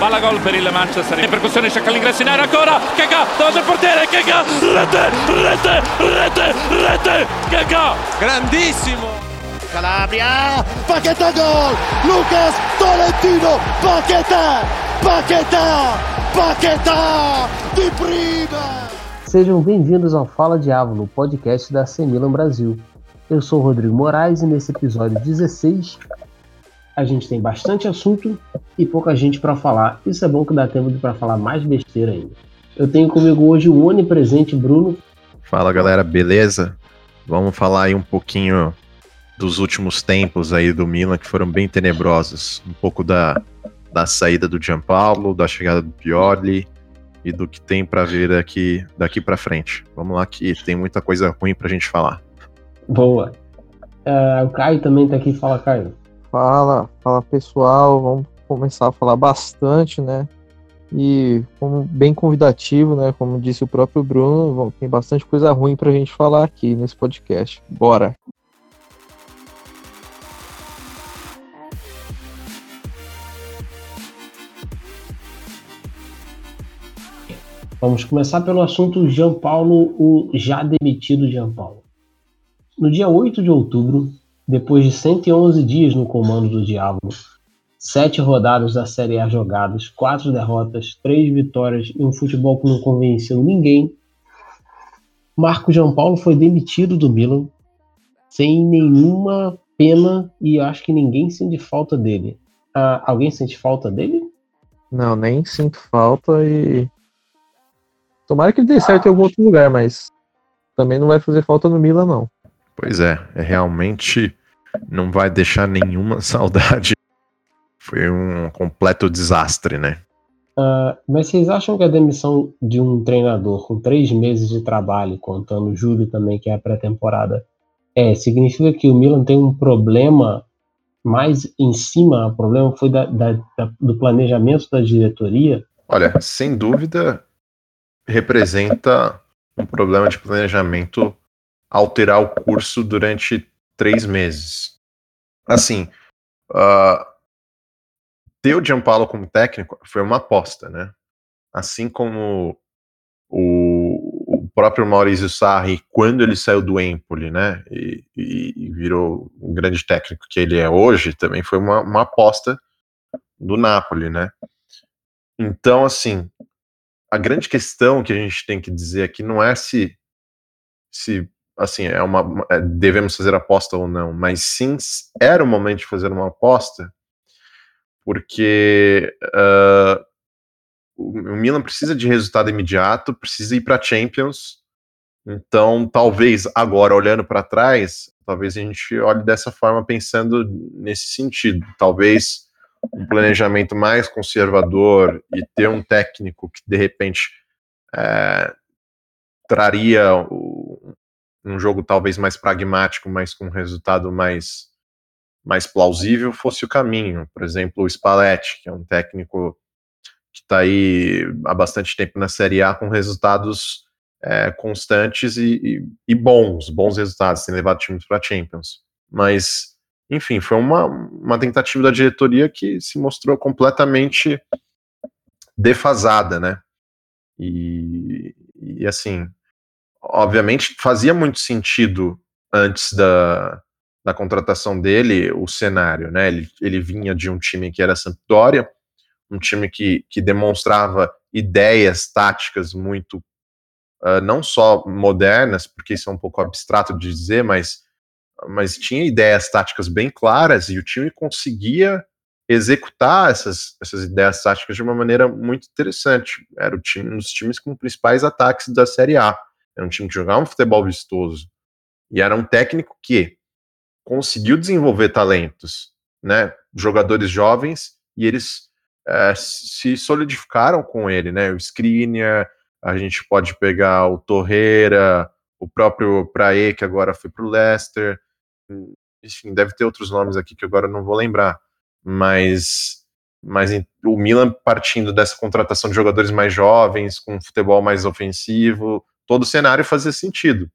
palla gol per il Manchester. In percussione cerca l'ingresso in area ancora. Kaka davanti al portiere? Kaka rete rete rete rete. Kaka grandissimo. Calabria Paquetá gol. Lucas Tolentino Paquetá Paquetá Paquetá de prima. Sejam bem-vindos ao Fala Diabo, podcast da Semilan Brasil. Eu sou o Rodrigo Moraes e nesse episódio 16 a gente tem bastante assunto e pouca gente para falar. Isso é bom que dá tempo para falar mais besteira ainda. Eu tenho comigo hoje o onipresente Bruno. Fala galera, beleza? Vamos falar aí um pouquinho dos últimos tempos aí do Milan que foram bem tenebrosos. Um pouco da, da saída do Gianpaolo, da chegada do Pioli e do que tem para ver aqui daqui para frente. Vamos lá que tem muita coisa ruim pra gente falar. Boa. Uh, o Caio também tá aqui. Fala, Caio. Fala, fala pessoal, vamos começar a falar bastante, né? E como bem convidativo, né? Como disse o próprio Bruno, tem bastante coisa ruim pra gente falar aqui nesse podcast. Bora! Vamos começar pelo assunto Jean Paulo, o já demitido Jean Paulo. No dia 8 de outubro, depois de 111 dias no comando do Diabo, sete rodadas da Série A jogadas, quatro derrotas, três vitórias e um futebol que não convenceu ninguém, Marco João Paulo foi demitido do Milan sem nenhuma pena e acho que ninguém sente falta dele. Ah, alguém sente falta dele? Não, nem sinto falta e. Tomara que ele dê certo em algum outro lugar, mas também não vai fazer falta no Milan, não. Pois é, é realmente não vai deixar nenhuma saudade. Foi um completo desastre, né? Uh, mas vocês acham que a demissão de um treinador com três meses de trabalho, contando julho também, que é a pré-temporada, é, significa que o Milan tem um problema mais em cima? O problema foi da, da, da, do planejamento da diretoria? Olha, sem dúvida, representa um problema de planejamento alterar o curso durante três meses. Assim, uh, ter o Gianpaolo como técnico foi uma aposta, né? Assim como o, o próprio Maurizio Sarri, quando ele saiu do Empoli, né, e, e, virou um grande técnico que ele é hoje, também foi uma, uma aposta do Napoli, né? Então, assim, a grande questão que a gente tem que dizer aqui não é se, se assim, é uma, é, devemos fazer aposta ou não, mas sim era o momento de fazer uma aposta, porque uh, o Milan precisa de resultado imediato, precisa ir para Champions, então talvez agora, olhando para trás, talvez a gente olhe dessa forma pensando nesse sentido, talvez um planejamento mais conservador e ter um técnico que de repente é, traria um jogo talvez mais pragmático, mas com um resultado mais, mais plausível, fosse o caminho. Por exemplo, o Spalletti, que é um técnico que está aí há bastante tempo na Série A com resultados é, constantes e, e, e, bons, bons resultados, tem levado times para a Champions. Mas, enfim, foi uma, uma tentativa da diretoria que se mostrou completamente defasada, né? E, e assim, obviamente fazia muito sentido antes da, da contratação dele o cenário, né? Ele, ele vinha de um time que era Sampdoria, um time que, que demonstrava ideias táticas muito uh, não só modernas, porque isso é um pouco abstrato de dizer, mas, mas tinha ideias táticas bem claras e o time conseguia executar essas, essas ideias táticas de uma maneira muito interessante. Era o time, um dos times com principais ataques da Série A. Era um time que jogava um futebol vistoso. E era um técnico que conseguiu desenvolver talentos, né? Jogadores jovens, e eles é, se solidificaram com ele, né? O Skriniar, a gente pode pegar o Torreira, o próprio Prae, que agora foi para o Leicester. Enfim, deve ter outros nomes aqui que agora não vou lembrar. Mas, mas o Milan partindo dessa contratação de jogadores mais jovens, com futebol mais ofensivo, todo o cenário fazia sentido.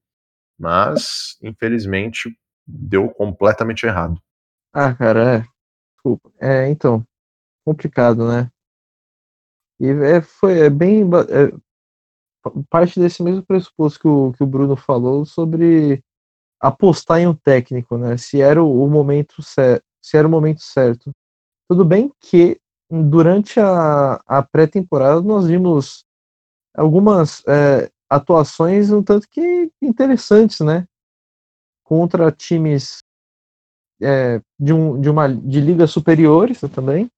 Mas, infelizmente, deu completamente errado. Ah, cara, é. Desculpa. É, então, complicado, né? E é, foi é bem é, parte desse mesmo pressuposto que o, que o Bruno falou sobre apostar em um técnico, né? Se era o, o momento certo, se era o momento certo. Tudo bem que durante a, a pré-temporada nós vimos algumas é, atuações um tanto que interessantes, né? Contra times é, de, um, de uma de ligas superiores também,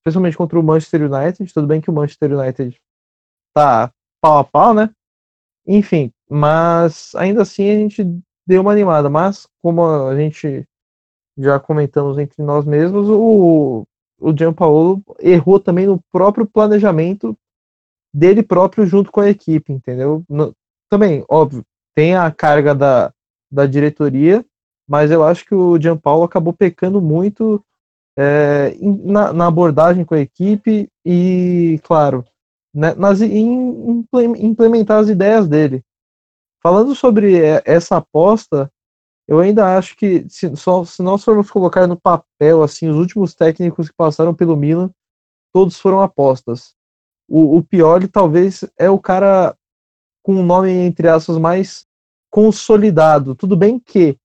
especialmente contra o Manchester United. Tudo bem que o Manchester United tá pau a pau, né? Enfim, mas ainda assim a gente deu uma animada. Mas como a gente já comentamos entre nós mesmos, o, o Gianpaolo errou também no próprio planejamento dele próprio junto com a equipe, entendeu? No, também, óbvio, tem a carga da, da diretoria, mas eu acho que o Gianpaolo acabou pecando muito é, na, na, abordagem com a equipe e, claro, né, nas, em, implementar as ideias dele. Falando sobre essa aposta, eu ainda acho que se, só, se nós formos colocar no papel assim os últimos técnicos que passaram pelo Milan, todos foram apostas. O, o Pioli talvez é o cara com o nome entre aspas mais consolidado. Tudo bem que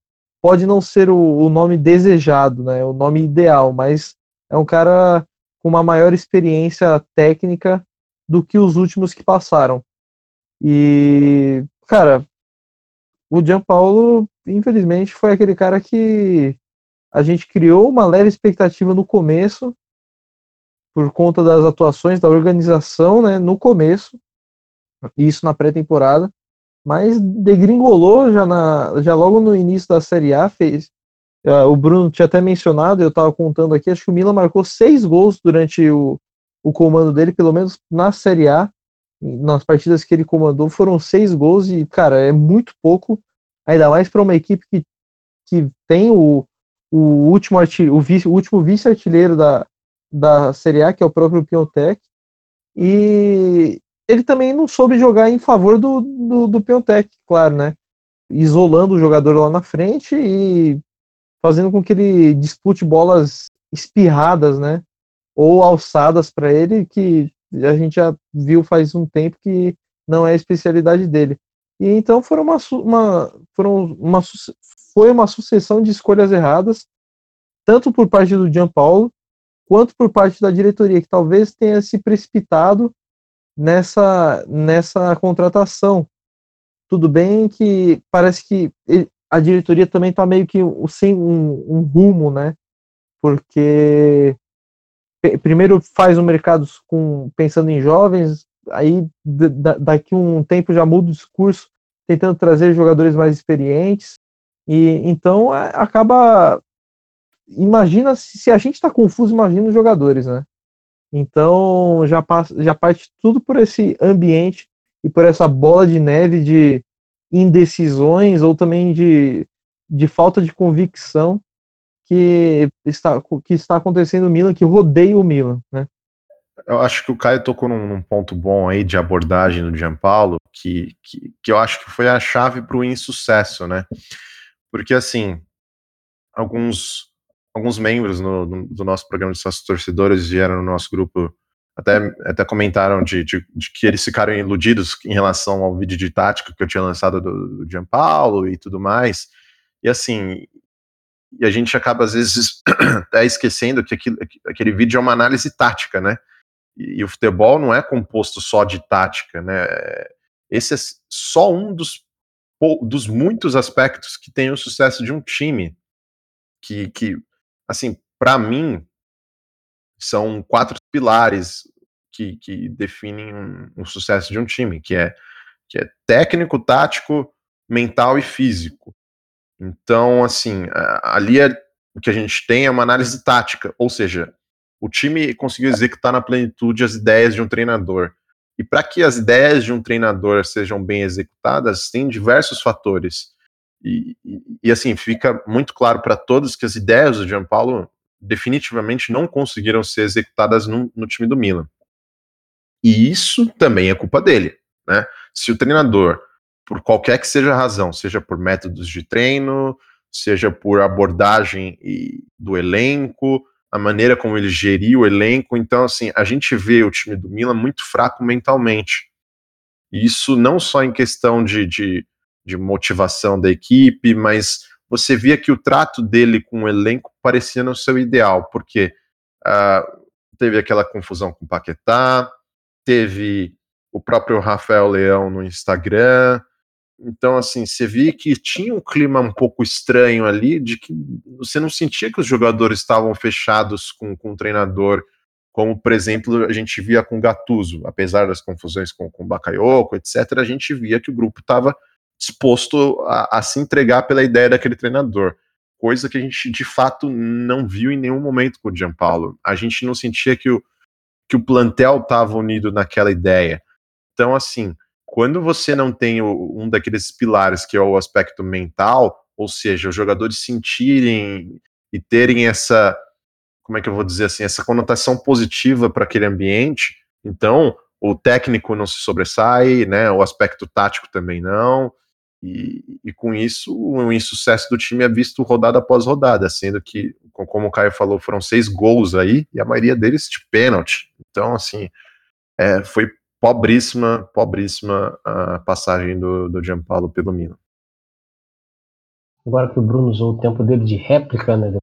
pode não ser o, o nome desejado, né, o nome ideal, mas é um cara com uma maior experiência técnica do que os últimos que passaram. E, cara, o Gianpaolo infelizmente, foi aquele cara que a gente criou uma leve expectativa no começo, por conta das atuações da organização, né, no começo, isso na pré-temporada, mas degringolou já, na, já logo no início da Série A, fez, uh, o Bruno tinha até mencionado, eu estava contando aqui, acho que o Milan marcou seis gols durante o, o comando dele, pelo menos na Série A, nas partidas que ele comandou, foram seis gols e, cara, é muito pouco ainda mais para uma equipe que, que tem o, o último, o, vice, o último vice-artilheiro da, da Série A, que é o próprio Piontek, e ele também não soube jogar em favor do, do, do claro, né? Isolando o jogador lá na frente e fazendo com que ele dispute bolas espirradas, né? Ou alçadas para ele, que a gente já viu faz um tempo que não é a especialidade dele. E então foram uma, uma, foram uma, foi uma sucessão de escolhas erradas, tanto por parte do Gianpaolo, quanto por parte da diretoria, que talvez tenha se precipitado nessa, nessa contratação. Tudo bem que parece que a diretoria também está meio que sem um, um, rumo, né? Porque primeiro faz o um mercado com, pensando em jovens, aí daqui um tempo já muda o discurso, tentando trazer jogadores mais experientes. E então acaba. Imagina se a gente está confuso, imagina os jogadores, né? Então já, passa, já parte tudo por esse ambiente e por essa bola de neve de indecisões ou também de, de falta de convicção que está, que está acontecendo no Milan, que rodeia o Milan, né? eu acho que o Caio tocou num, num, ponto bom aí de abordagem do Gianpaolo, que, que, que eu acho que foi a chave para o insucesso, né? Porque, assim, alguns, alguns membros no, no, do nosso programa de sócios torcedores vieram no nosso grupo, até, até comentaram de, de, de, que eles ficaram iludidos em relação ao vídeo de tática que eu tinha lançado do, do Gianpaolo e tudo mais. E, assim, e a gente acaba, às vezes, até esquecendo que aquilo, aquele vídeo é uma análise tática, né? E, e, o futebol não é composto só de tática, né? Esse é só um dos, dos muitos aspectos que tem o sucesso de um time. Que, que assim, para mim, são quatro pilares que, que definem um, um, sucesso de um time, que é, que é técnico, tático, mental e físico. Então, assim, ali é, o que a gente tem é uma análise tática, ou seja, o time conseguiu executar na plenitude as ideias de um treinador. E para que as ideias de um treinador sejam bem executadas, tem diversos fatores. E, e, assim, fica muito claro para todos que as ideias do Gianpaolo definitivamente não conseguiram ser executadas no, no time do Milan. E isso também é culpa dele. Né? Se o treinador, por qualquer que seja a razão, seja por métodos de treino, seja por abordagem do elenco, a maneira como ele geriu o elenco. Então, assim, a gente vê o time do Milan muito fraco mentalmente. Isso não só em questão de, de, de motivação da equipe, mas você via que o trato dele com o elenco parecia não ser o ideal, porque uh, teve aquela confusão com o Paquetá, teve o próprio Rafael Leão no Instagram. Então, assim, você via que tinha um clima um pouco estranho ali, de que você não sentia que os jogadores estavam fechados com, com o treinador, como, por exemplo, a gente via com o Gattuso, apesar das confusões com, com o Bakayoko, etc., a gente via que o grupo estava disposto a, a se entregar pela ideia daquele treinador coisa que a gente de fato não viu em nenhum momento com o Gianpaolo. A gente não sentia que o, que o plantel estava unido naquela ideia. Então, assim, quando você não tem o, um daqueles pilares que é o aspecto mental, ou seja, os jogadores sentirem e terem essa, como é que eu vou dizer assim, essa conotação positiva para aquele ambiente, então o técnico não se sobressai, né? O aspecto tático também não. E, e, com isso, o insucesso do time é visto rodada após rodada, sendo que, como o Caio falou, foram seis gols aí, e a maioria deles de pênalti. Então, assim, é, foi pobríssima, pobríssima a passagem do, do Gianpaolo pelo Milan. Agora que o Bruno usou o tempo dele de réplica, né,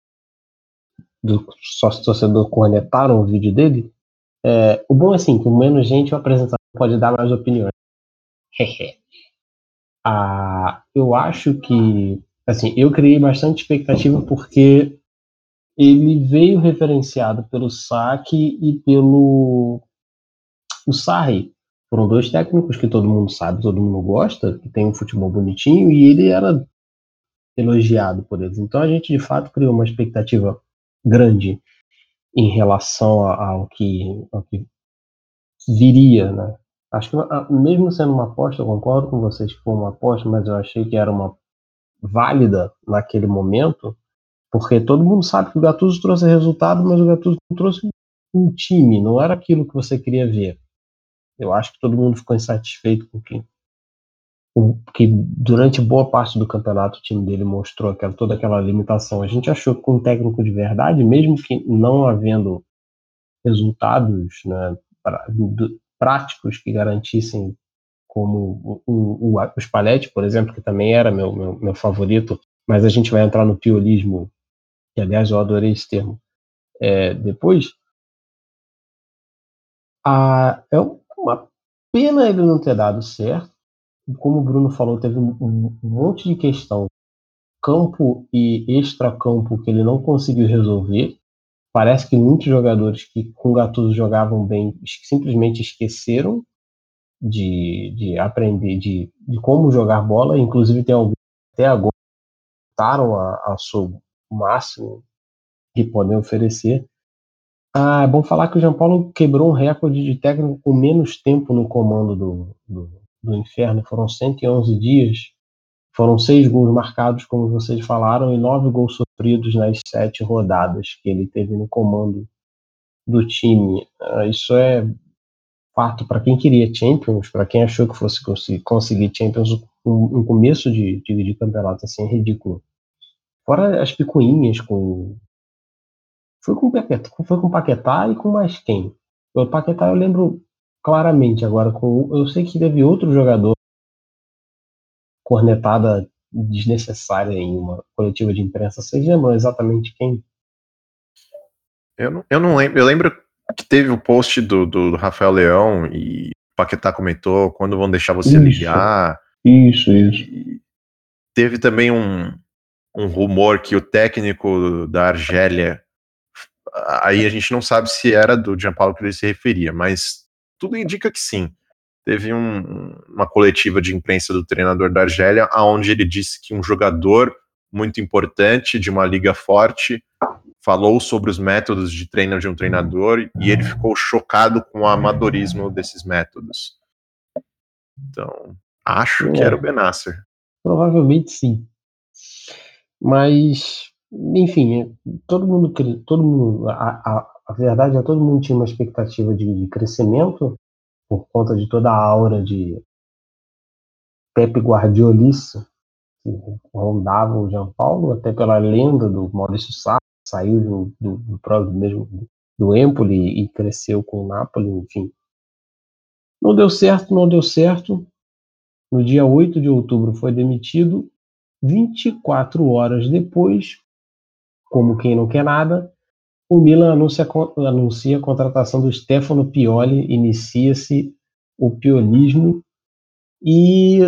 do sócio torcedor cornetaram o vídeo dele, é, o bom é assim, que menos gente o apresentador pode dar mais opiniões. Ah, eu acho que, assim, eu criei bastante expectativa porque ele veio referenciado pelo Saque e pelo o Sarri. Foram dois técnicos que todo mundo sabe, todo mundo gosta, que tem um futebol bonitinho, e ele era elogiado por eles. Então a gente de fato criou uma expectativa grande em relação ao que, ao que viria, né? Acho que ah, mesmo sendo uma aposta, eu concordo com vocês que foi uma aposta, mas eu achei que era uma válida naquele momento, porque todo mundo sabe que o Gattuso trouxe resultado, mas o Gattuso trouxe um time, não era aquilo que você queria ver. Eu acho que todo mundo ficou insatisfeito com que, que durante boa parte do campeonato o time dele mostrou aquela, toda aquela limitação. A gente achou que com um técnico de verdade, mesmo que não havendo resultados né, pra, do, práticos que garantissem, como o, o, o Spalletti, por exemplo, que também era meu, meu, meu favorito, mas a gente vai entrar no piolismo, que aliás eu adorei esse termo, é, depois. A, é uma pena ele não ter dado certo. Como o Bruno falou, teve um, um monte de questão campo e extracampo que ele não conseguiu resolver. Parece que muitos jogadores que com Gattuso jogavam bem simplesmente esqueceram de, de aprender de, de como jogar bola. Inclusive tem alguns até agora tentaram a, a seu máximo que podem oferecer. Ah, é bom falar que o João Paulo quebrou um recorde de técnico com menos tempo no comando do, do, do Inferno. Foram 111 dias foram seis gols marcados, como vocês falaram, e nove gols sofridos nas sete rodadas que ele teve no comando do time. Ah, isso é fato para quem queria Champions, para quem achou que fosse conseguir Champions, um, começo de, de, de, campeonato assim é ridículo. Fora as picuinhas com. Foi com, foi com Paquetá e com mais quem? O Paquetá eu lembro claramente agora. Com, eu sei que teve outro jogador cornetada desnecessária em uma coletiva de imprensa. Vocês lembram exatamente quem? Eu não, eu não lembro. Eu lembro que teve o post do, do, do Rafael Leão e o Paquetá comentou quando vão deixar você isso, ligar. Isso, isso. E teve também um, um rumor que o técnico da Argélia. Aí a gente não sabe se era do Gianpaolo que ele se referia, mas tudo indica que sim teve um, uma coletiva de imprensa do treinador da Argélia, onde ele disse que um jogador muito importante de uma liga forte falou sobre os métodos de treino de um treinador e ele ficou chocado com o amadorismo desses métodos. Então, acho é. que era o Benasser. Provavelmente sim. Mas, enfim, é, todo mundo, todo mundo, a, a, a verdade é todo mundo tinha uma expectativa de, de crescimento por conta de toda a aura de Pepe Guardiolice que rondava o Jean Paulo, até pela lenda do Maurício Sarri, saiu do, do, do mesmo do Empoli e cresceu com o Napoli, enfim. Não deu certo, não deu certo. No dia 8 de outubro foi demitido. 24 horas depois, como quem não quer nada, o Milan anuncia, anuncia a contratação do Stefano Pioli, inicia-se o piolismo e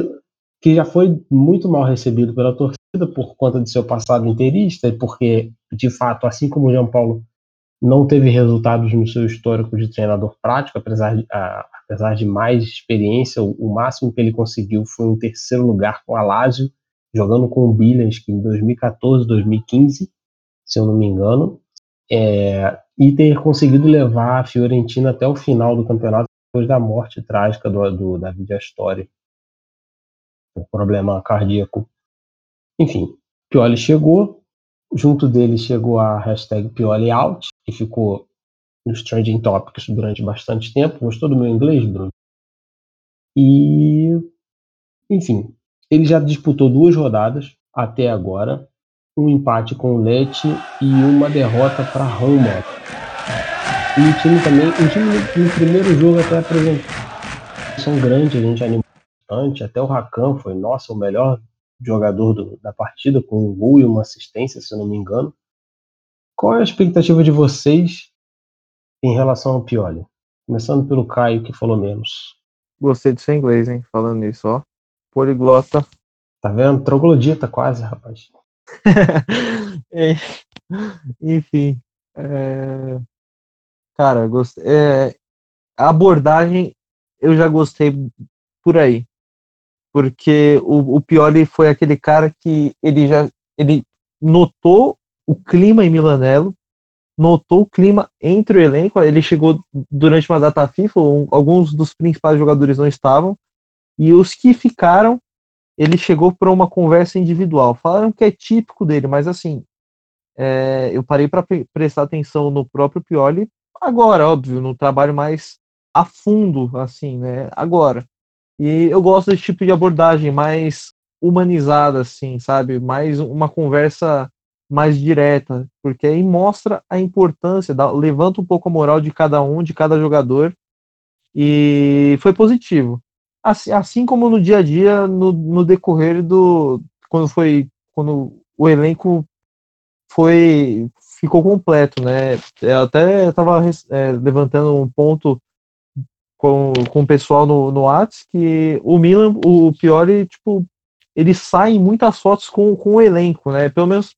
que já foi muito mal recebido pela torcida por conta de seu passado inteirista e porque, de fato, assim como o João Paulo não teve resultados no seu histórico de treinador prático, apesar de, a, apesar de mais experiência, o, o, máximo que ele conseguiu foi um terceiro lugar com a Lazio, jogando com o Billions, em 2014, 2015, se eu não me engano, é, e ter conseguido levar a Fiorentina até o final do campeonato depois da morte trágica do, do David Astori, por problema cardíaco. Enfim, Pioli chegou, junto dele chegou a hashtag Pioli Out, que ficou nos trending topics durante bastante tempo. Gostou do meu inglês, Bruno? E, enfim, ele já disputou duas rodadas até agora, um empate com o Lecce e uma derrota para Roma. E o time também, o time no primeiro jogo até apresentou são grande, a gente animou bastante, até o Rakan foi, nossa, o melhor jogador do, da partida, com um gol e uma assistência, se eu não me engano. Qual é a expectativa de vocês em relação ao Pioli? Começando pelo Caio, que falou menos. Gostei do seu inglês, hein? Falando nisso, ó. Poliglota. Tá vendo? Troglodita quase, rapaz. É, enfim. É... Cara, gostei. É... A abordagem eu já gostei por aí porque o, o Pioli foi aquele cara que ele já ele notou o clima em Milanello, notou o clima entre o elenco. Ele chegou durante uma data FIFA, um, alguns dos principais jogadores não estavam, e os que ficaram, ele chegou para uma conversa individual. Falaram que é típico dele, mas assim, é, eu parei para prestar atenção no próprio Pioli agora, óbvio, no trabalho mais a fundo, assim, né? Agora. E eu gosto desse tipo de abordagem mais humanizada, assim, sabe? Mais uma conversa mais direta, porque aí mostra a importância, dá, levanta um pouco a moral de cada um, de cada jogador, e foi positivo. Assim, assim como no dia a dia, no, no decorrer do. Quando foi. Quando o elenco foi ficou completo, né? Eu até estava é, levantando um ponto com, com o pessoal no, no Whats que o Milan, o Piori, tipo, ele sai em muitas fotos com, com o elenco, né? Pelo menos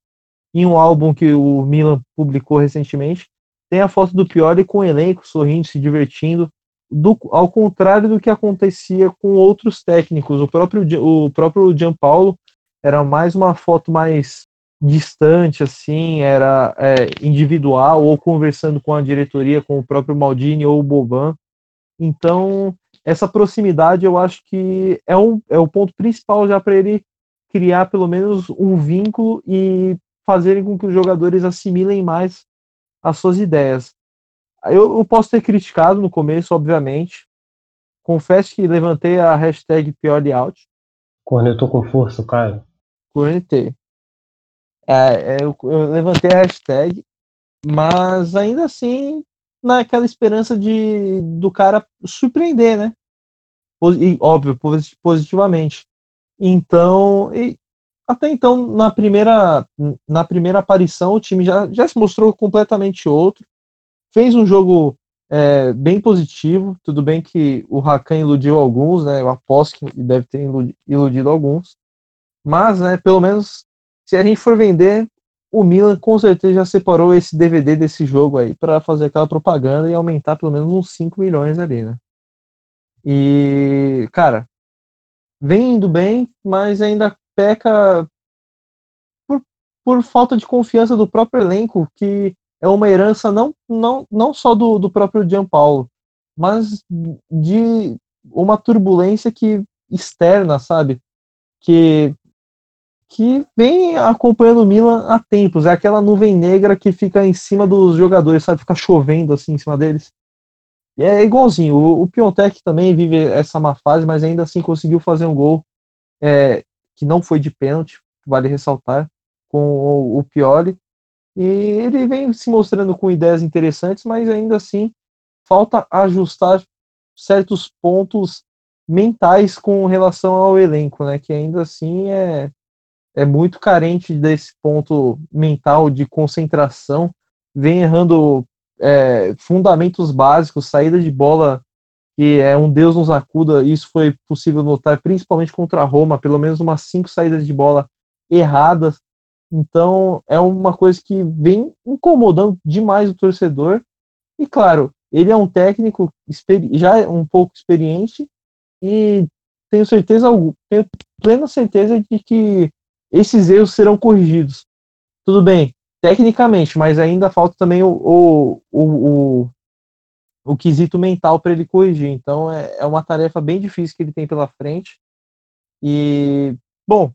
em um álbum que o Milan publicou recentemente, tem a foto do Piori com o elenco, sorrindo, se divertindo, do, ao contrário do que acontecia com outros técnicos. O próprio, o próprio Gianpaolo era mais uma foto mais distante, assim, era é, individual, ou conversando com a diretoria, com o próprio Maldini ou o Boban. Então, essa proximidade eu acho que é, um, é o ponto principal já para ele criar pelo menos um vínculo e fazerem com que os jogadores assimilem mais as suas ideias. Eu, eu posso ter criticado no começo, obviamente. Confesso que levantei a hashtag PiorDout. Cornetou com força, Caio. Cornetei. É, é, eu, eu levantei a hashtag, mas ainda assim naquela esperança de do cara surpreender, né? E, óbvio, positivamente. Então, e, até então, na primeira, na primeira aparição, o time já, já se mostrou completamente outro. Fez um jogo é, bem positivo. Tudo bem que o Rakan iludiu alguns, né? Eu aposto que deve ter iludido alguns. Mas, né, pelo menos, se a gente for vender, o Milan com certeza já separou esse DVD desse jogo aí para fazer aquela propaganda e aumentar pelo menos uns 5 milhões ali, né? E, cara, vem indo bem, mas ainda peca por, por falta de confiança do próprio elenco, que é uma herança não, não, não só do, do próprio Gianpaolo, mas de uma turbulência que externa, sabe? Que que vem acompanhando o Milan há tempos. É aquela nuvem negra que fica em cima dos jogadores, sabe? Fica chovendo assim em cima deles. E é igualzinho. O, o também vive essa má fase, mas ainda assim conseguiu fazer um gol é, que não foi de pênalti, vale ressaltar, com o, o Pioli. E ele vem se mostrando com ideias interessantes, mas ainda assim falta ajustar certos pontos mentais com relação ao elenco, né? Que ainda assim é, é muito carente desse ponto mental de concentração, vem errando é, fundamentos básicos, saída de bola que é um Deus nos acuda, isso foi possível notar principalmente contra a Roma, pelo menos umas cinco saídas de bola erradas. Então é uma coisa que vem incomodando demais o torcedor. E claro, ele é um técnico já é um pouco experiente e tenho certeza, tenho plena certeza de que esses erros serão corrigidos. Tudo bem, tecnicamente, mas ainda falta também o, o, o, o, o quesito mental para ele corrigir. Então é, é uma tarefa bem difícil que ele tem pela frente. E, bom,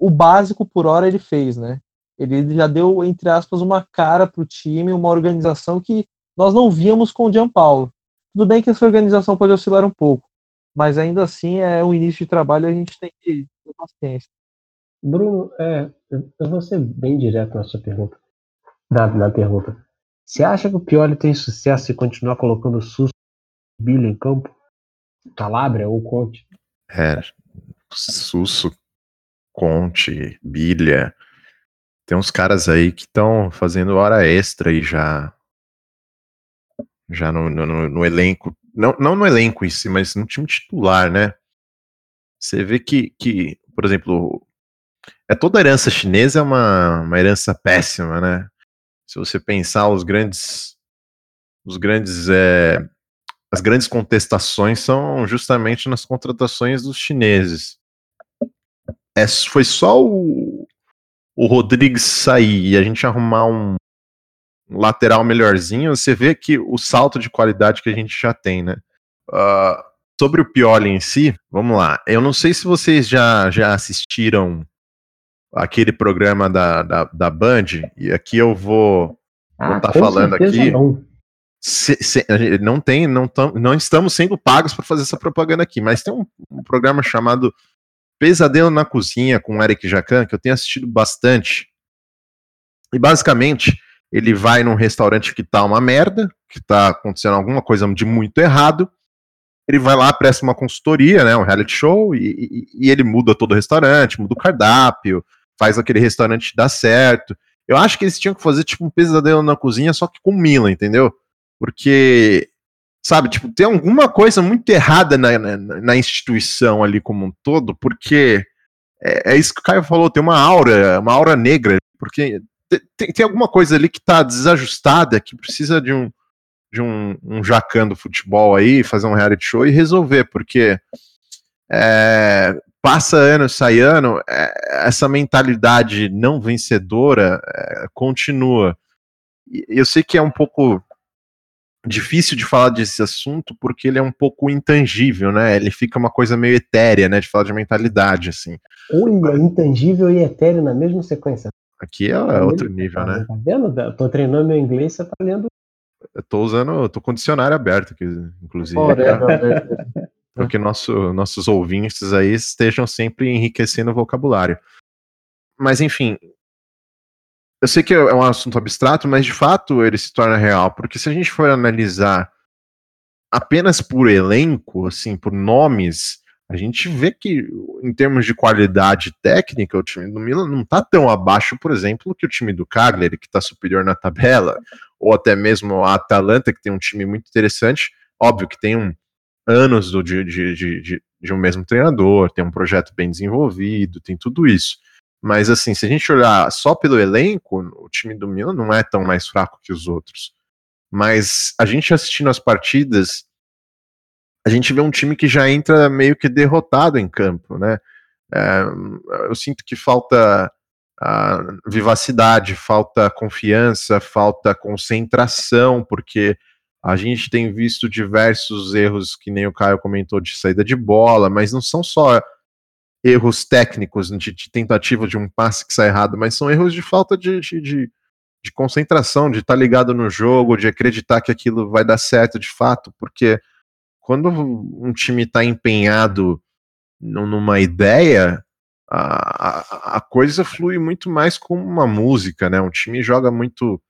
o básico por hora ele fez, né? Ele já deu, entre aspas, uma cara para o time, uma organização que nós não víamos com o Gianpaulo. Tudo bem que essa organização pode oscilar um pouco, mas ainda assim é o início de trabalho e a gente tem que ter paciência. Bruno, é, eu vou ser bem direto na sua pergunta. Na, na pergunta. Você acha que o Pioli tem sucesso se continuar colocando o Susso Bilha em campo? Calabria ou Conte? É, Susso, Conte, Bilha. Tem uns caras aí que estão fazendo hora extra e já. Já no, no, no, elenco. Não, não no elenco em si, mas no time titular, né? Você vê que, que por exemplo, é toda herança chinesa é uma, uma herança péssima, né? Se você pensar os grandes, os grandes, é, as grandes contestações são justamente nas contratações dos chineses. É, foi só o, o Rodrigues sair e a gente arrumar um, lateral melhorzinho, você vê que o salto de qualidade que a gente já tem, né? Uh, sobre o Pioli em si, vamos lá. Eu não sei se vocês já, já assistiram aquele programa da, da, da Band, e aqui eu vou estar ah, tá falando aqui. Não. Se, se, não tem, não, tam, não estamos sendo pagos para fazer essa propaganda aqui, mas tem um, um, programa chamado Pesadelo na Cozinha com o Eric Jacan, que eu tenho assistido bastante. E basicamente, ele vai num restaurante que tá uma merda, que tá acontecendo alguma coisa de muito errado. Ele vai lá, presta uma consultoria, né, um reality show, e, e, e ele muda todo o restaurante, muda o cardápio, faz aquele restaurante dar certo. Eu acho que eles tinham que fazer tipo um pesadelo na cozinha, só que com Milan, entendeu? Porque, sabe, tipo, tem alguma coisa muito errada na, na, na instituição ali como um todo, porque é, é, isso que o Caio falou, tem uma aura, uma aura negra, porque tem, tem alguma coisa ali que tá desajustada, que precisa de um de um, um jacan do futebol aí, fazer um reality show e resolver, porque é, passa ano, sai ano, é, essa mentalidade não vencedora é, continua. E eu sei que é um pouco difícil de falar desse assunto porque ele é um pouco intangível, né? Ele fica uma coisa meio etérea, né? De falar de mentalidade, assim. Olha, intangível e etéreo na mesma sequência. Aqui é, é outro nível, né? Tá vendo? Tô treinando meu inglês, você tá lendo. Eu tô usando, eu tô com dicionário aberto aqui, inclusive. Forever, para que nosso, nossos ouvintes aí estejam sempre enriquecendo o vocabulário. Mas enfim, eu sei que é um assunto abstrato, mas de fato ele se torna real, porque se a gente for analisar apenas por elenco, assim, por nomes, a gente vê que em termos de qualidade técnica, o time do Milan não está tão abaixo, por exemplo, que o time do Cagliari, que está superior na tabela, ou até mesmo a Atalanta, que tem um time muito interessante. Óbvio que tem um, anos do, de, de, de, de um mesmo treinador, tem um projeto bem desenvolvido, tem tudo isso. Mas assim, se a gente olhar só pelo elenco, o time do Milan não é tão mais fraco que os outros. Mas a gente assistindo as partidas, a gente vê um time que já entra meio que derrotado em campo, né? É, eu sinto que falta vivacidade, falta confiança, falta concentração, porque a gente tem visto diversos erros, que nem o Caio comentou, de saída de bola, mas não são só erros técnicos de, de tentativa de um passe que sai errado, mas são erros de falta de, de, de, de concentração, de estar tá ligado no jogo, de acreditar que aquilo vai dar certo de fato, porque quando um time está empenhado numa ideia, a, a, a coisa flui muito mais como uma música, né? Um time joga muito,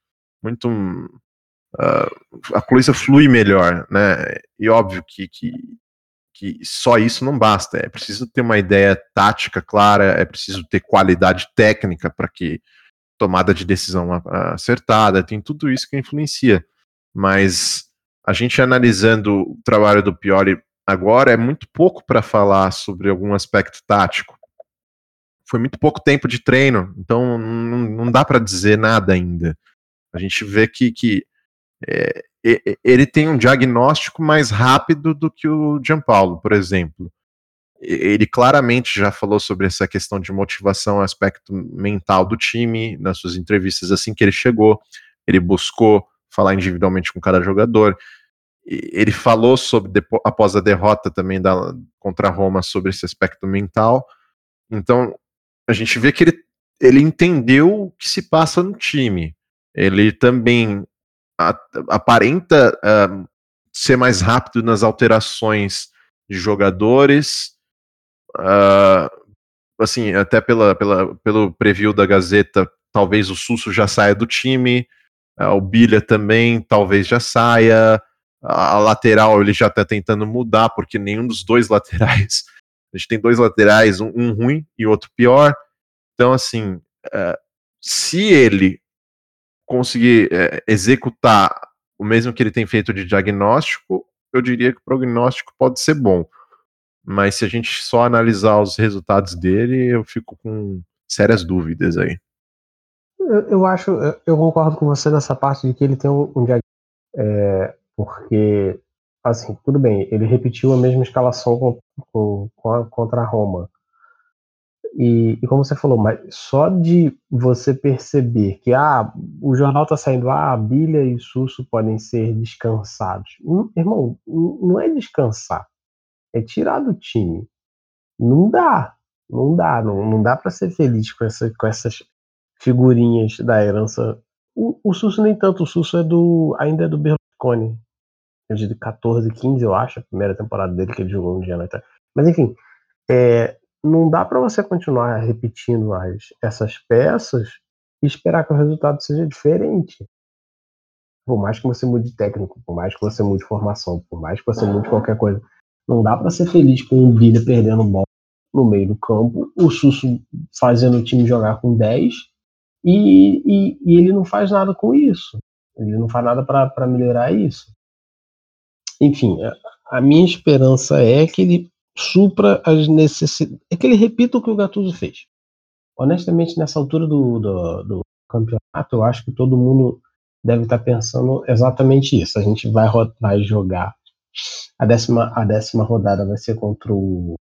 muito uh, a coisa flui melhor, né? E óbvio que, que, que só isso não basta. É preciso ter uma ideia tática clara, é preciso ter qualidade técnica para que tomada de decisão acertada, tem tudo isso que influencia. Mas a gente analisando o trabalho do Pioli agora é muito pouco para falar sobre algum aspecto tático. Foi muito pouco tempo de treino, então não, dá para dizer nada ainda. A gente vê que, que é, ele tem um diagnóstico mais rápido do que o Gianpaulo, por exemplo. Ele claramente já falou sobre essa questão de motivação, aspecto mental do time, nas suas entrevistas assim que ele chegou. Ele buscou falar individualmente com cada jogador. Ele falou sobre, após a derrota também da, contra a Roma, sobre esse aspecto mental. Então, a gente vê que ele, ele entendeu o que se passa no time. Ele também aparenta uh, ser mais rápido nas alterações de jogadores. Uh, assim, até pela, pela, pelo preview da Gazeta, talvez o Susso já saia do time, uh, o Bilha também talvez já saia, a, lateral ele já está tentando mudar, porque nenhum dos dois laterais, a gente tem dois laterais, um, um ruim e outro pior, então assim, uh, se ele conseguir é, executar o mesmo que ele tem feito de diagnóstico, eu diria que o prognóstico pode ser bom. Mas se a gente só analisar os resultados dele, eu fico com sérias dúvidas aí. Eu, eu acho, eu concordo com você nessa parte de que ele tem um, um diagnóstico, é, porque, assim, tudo bem, ele repetiu a mesma escalação com, com, com a, contra a Roma. E, e, como você falou, mas só de você perceber que ah, o jornal está saindo, ah, Bilha e Susso podem ser descansados. Hum, irmão, não é descansar, é tirar do time. Não dá, não dá, não, não dá para ser feliz com, essa, com essas figurinhas da herança. O, o nem tanto, o Susso é do, ainda é do Berlusconi, é de 14, 15, eu acho, a primeira temporada dele que ele jogou no Genoa. Mas enfim, é, não dá para você continuar repetindo as, essas peças e esperar que o resultado seja diferente. Por mais que você mude técnico, por mais que você mude formação, por mais que você mude qualquer coisa, não dá para ser feliz com o Bilha perdendo bola no meio do campo, o Susso fazendo o time jogar com 10 e, e, e ele não faz nada com isso. Ele não faz nada para melhorar isso. Enfim, a minha esperança é que ele supra as necessidades. É que ele repita o que o Gattuso fez. Honestamente, nessa altura do, do, do, campeonato, eu acho que todo mundo deve estar pensando exatamente isso. A gente vai, vai jogar. A décima, a décima rodada vai ser contra o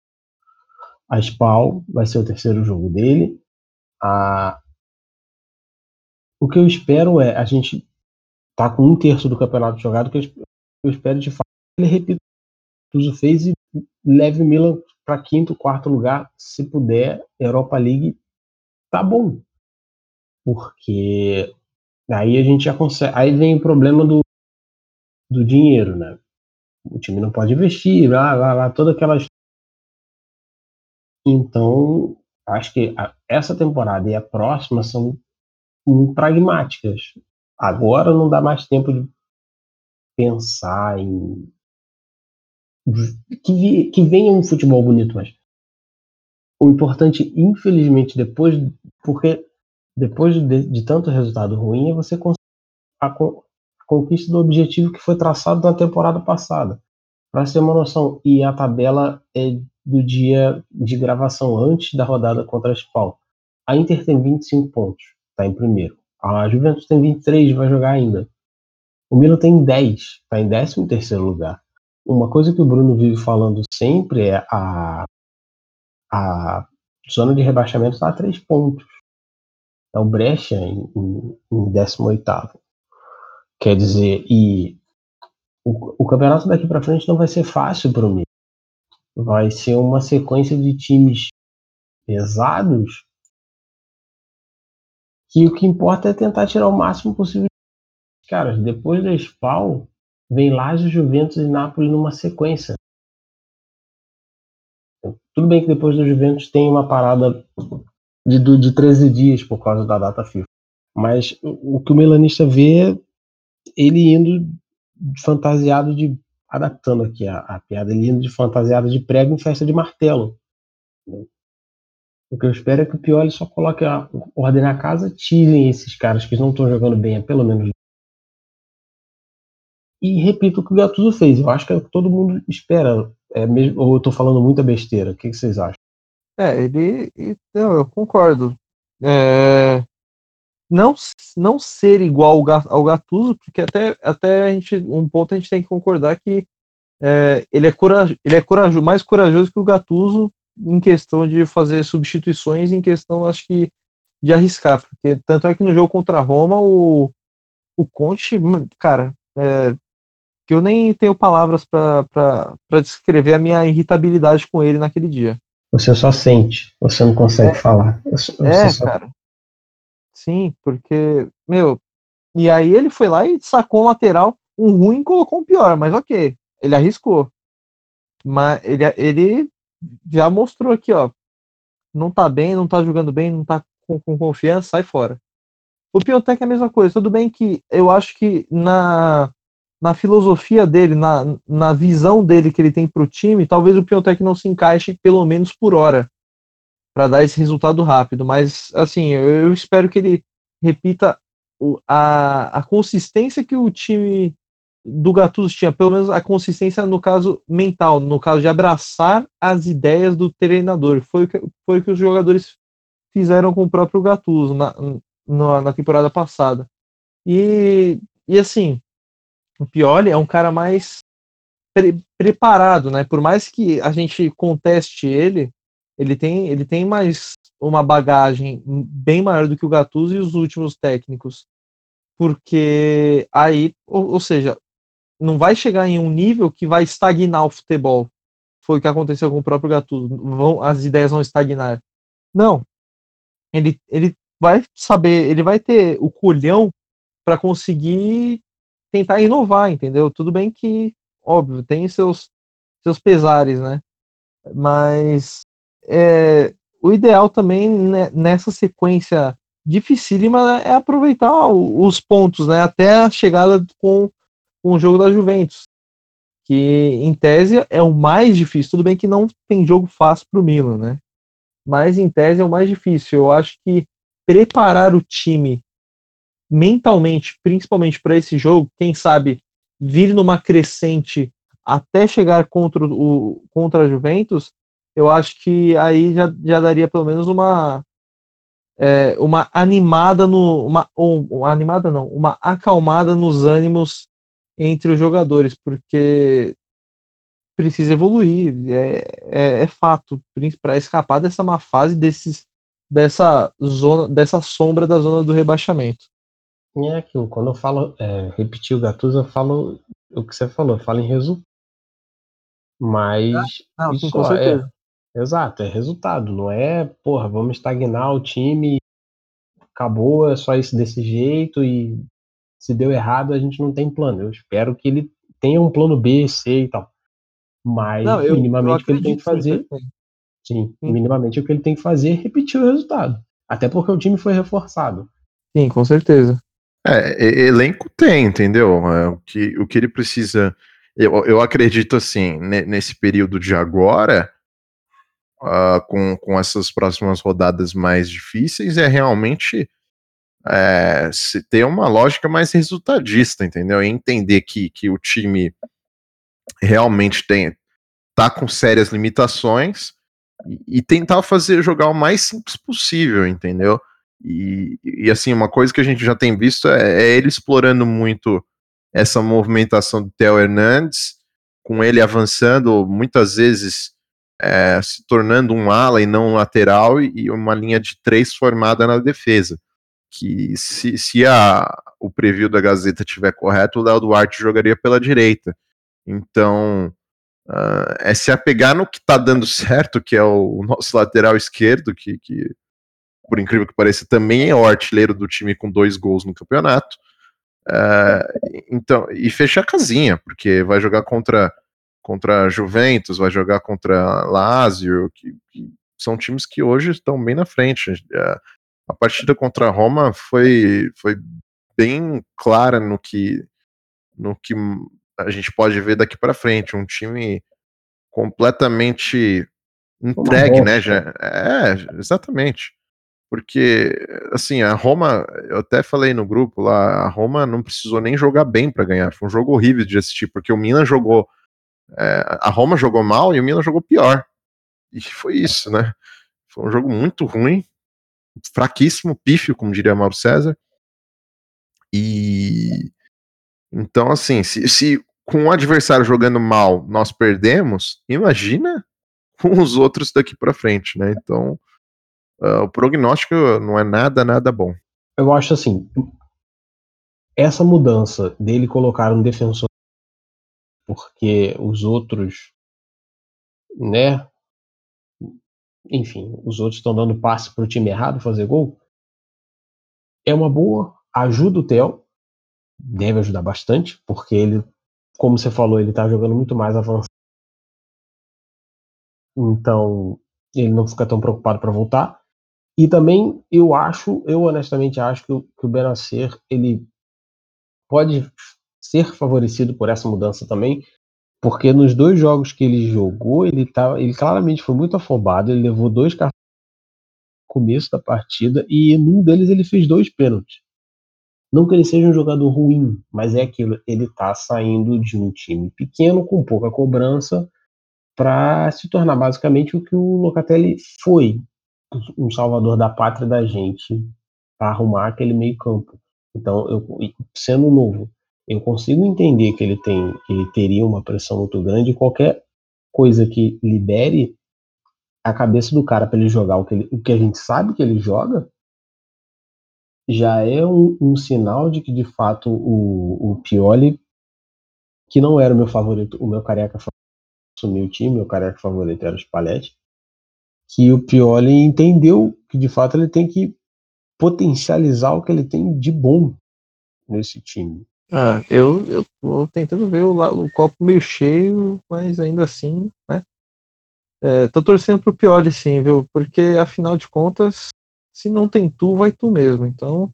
a Spal, vai ser o terceiro jogo dele. A, o que eu espero é a gente tá com um terço do campeonato jogado, que eu, eu espero de fato que ele repita o que o fez e leve o Milan para quinto, quarto lugar, se puder, Europa League, tá bom. Porque aí a gente já consegue. Aí vem o problema do, do dinheiro, né? O time não pode investir, lá, lá, lá, toda aquela. Então, acho que a, essa temporada e a próxima são pragmáticas. Agora não dá mais tempo de pensar em que, que venha um futebol bonito, mas o importante, infelizmente, depois, porque depois de, de tanto resultado ruim, é você conseguir a, a conquista do objetivo que foi traçado na temporada passada. Para ter uma noção, e a tabela é do dia de gravação antes da rodada contra a Spal. A Inter tem 25 pontos, está em primeiro. A Juventus tem 23, vai jogar ainda. O Milan tem 10, está em 13 terceiro lugar. Uma coisa que o Bruno vive falando sempre é a, a zona de rebaixamento está a três pontos. É o Brecha em, em, em 18. Quer dizer, e o, o campeonato daqui para frente não vai ser fácil para o Milan. Vai ser uma sequência de times pesados que o que importa é tentar tirar o máximo possível. Caras, depois da Spal, Vem Lazio, Juventus e Napoli numa sequência. Tudo bem que depois do Juventus tem uma parada de, de 13 dias por causa da data FIFA. Mas o, que o melanista vê, ele indo fantasiado de. Adaptando aqui a, a piada, ele indo de fantasiado de prego em festa de martelo. O que eu espero é que o Pioli só coloque a ordem na casa, tirem esses caras que não estão jogando bem há pelo menos. E repito o que o Gattuso fez. Eu acho que é o que todo mundo espera. É mesmo, ou eu estou falando muita besteira? O que, vocês acham? É, ele. Não, eu concordo. É, não, não ser igual ao Gattuso, porque até, até a gente, um ponto a gente tem que concordar que é, ele, é coraj, ele é mais corajoso que o Gattuso em questão de fazer substituições, em questão, acho que, de arriscar, porque tanto é que no jogo contra a Roma, o, o Conte, cara, é, que eu nem tenho palavras para descrever a minha irritabilidade com ele naquele dia. Você só sente, você não consegue é, falar. Você é, só... cara. Sim, porque, meu, e aí ele foi lá e sacou um lateral, um ruim colocou um pior, mas ok, ele arriscou. Mas ele, ele já mostrou aqui, ó, não tá bem, não tá jogando bem, não tá com, com confiança, sai fora. O Piontek é a mesma coisa, tudo bem que eu acho que na, na filosofia dele, na, na visão dele que ele tem para o time, talvez o Piontek não se encaixe pelo menos por hora para dar esse resultado rápido. Mas assim, eu, eu espero que ele repita o, a, a consistência que o time do Gattuso tinha, pelo menos a consistência no caso mental, no caso de abraçar as ideias do treinador. Foi o que, foi o que os jogadores fizeram com o próprio Gattuso na, na, na temporada passada. E, e assim, o Pioli é um cara mais pre preparado, né? Por mais que a gente conteste ele, ele tem, ele tem mais uma bagagem bem maior do que o Gattuso e os últimos técnicos. Porque aí, ou, ou seja, não vai chegar em um nível que vai estagnar o futebol. Foi o que aconteceu com o próprio Gattuso. Vão, as ideias vão estagnar. Não. Ele, ele vai saber, ele vai ter o colhão para conseguir tentar inovar, entendeu? Tudo bem que, óbvio, tem seus, seus pesares, né? Mas é, o ideal também né, nessa sequência dificílima é aproveitar os pontos, né? Até a chegada com, com o jogo da Juventus, que em tese é o mais difícil. Tudo bem que não tem jogo fácil para o Milan, né? Mas em tese é o mais difícil. Eu acho que preparar o time mentalmente, principalmente para esse jogo, quem sabe vir numa crescente até chegar contra o contra a Juventus, eu acho que aí já, já daria pelo menos uma é, uma animada no uma, uma animada não, uma acalmada nos ânimos entre os jogadores, porque precisa evoluir, é, é, é fato, para escapar dessa má fase desses dessa zona, dessa sombra da zona do rebaixamento. É aquilo, quando eu falo, é, repetir o Gattuso, eu falo o que você falou, eu falo em resultado. Mas ah, não, isso com é, exato, é resultado, não é, porra, vamos estagnar o time, acabou, é só isso desse jeito e se deu errado a gente não tem plano. Eu espero que ele tenha um plano B, C e tal. Mas não, eu, minimamente eu o que ele tem que fazer, sim, sim, minimamente o que ele tem que fazer é repetir o resultado. Até porque o time foi reforçado. Sim, com certeza. É, elenco tem, entendeu? É, o, que, o que ele precisa. Eu, eu acredito assim, nesse período de agora, uh, com, com essas próximas rodadas mais difíceis, é realmente é, se ter uma lógica mais resultadista, entendeu? E entender que, que o time realmente tem tá com sérias limitações e, e tentar fazer jogar o mais simples possível, entendeu? E, e, assim, uma coisa que a gente já tem visto é, é ele explorando muito essa movimentação do Theo Hernandes, com ele avançando, muitas vezes é, se tornando um ala e não um lateral, e uma linha de três formada na defesa. Que se, se a, o preview da Gazeta tiver correto, o Léo Duarte jogaria pela direita. Então, uh, é se apegar no que está dando certo, que é o, o nosso lateral esquerdo, que, que por incrível que pareça, também é o artilheiro do time com dois gols no campeonato. Uh, então, e fechar a casinha, porque vai jogar contra, contra Juventus, vai jogar contra Lazio, que, que são times que hoje estão bem na frente. A, a partida contra a Roma foi, foi bem clara no que, no que a gente pode ver daqui para frente. Um time completamente entregue, né? Já, é, exatamente. Porque, assim, a Roma, eu até falei no grupo lá, a Roma não precisou nem jogar bem para ganhar. Foi um jogo horrível de assistir, porque o Milan jogou. É, a Roma jogou mal e o Milan jogou pior. E foi isso, né? Foi um jogo muito ruim, fraquíssimo, pífio, como diria Mauro César. E. Então, assim, se, se com o adversário jogando mal nós perdemos, imagina com os outros daqui para frente, né? Então uh, o prognóstico não é nada, nada bom. Eu acho assim, essa mudança dele colocar um defensor porque os outros, né? Enfim, os outros estão dando passe para o time errado fazer gol. É uma boa, ajuda o Theo, deve ajudar bastante, porque ele, como você falou, ele está jogando muito mais avançado. Então, ele não fica tão preocupado para voltar. E também eu acho, eu honestamente acho que, que o Benacer ele pode ser favorecido por essa mudança também, porque nos dois jogos que ele jogou, ele tá, ele claramente foi muito afobado, ele levou dois cartões no começo da partida e num deles ele fez dois pênaltis. Não que ele seja um jogador ruim, mas é aquilo, ele tá saindo de um time pequeno com pouca cobrança para se tornar basicamente o que o Locatelli foi um salvador da pátria da gente para arrumar aquele meio campo. Então, eu, sendo novo, eu consigo entender que ele tem, que ele teria uma pressão muito grande. Qualquer coisa que libere a cabeça do cara para ele jogar o que, ele, o que a gente sabe que ele joga, já é um, um, sinal de que de fato o, o Pioli, que não era o meu favorito, o meu careca assumiu o time, meu careca favorito era o Spalletti, que o Pioli entendeu que de fato ele tem que potencializar o que ele tem de bom nesse time. Ah, eu, eu tô tentando ver o, o copo meio cheio, mas ainda assim, né? É, tô torcendo pro Pioli sim, viu? Porque afinal de contas, se não tem tu, vai tu mesmo. Então,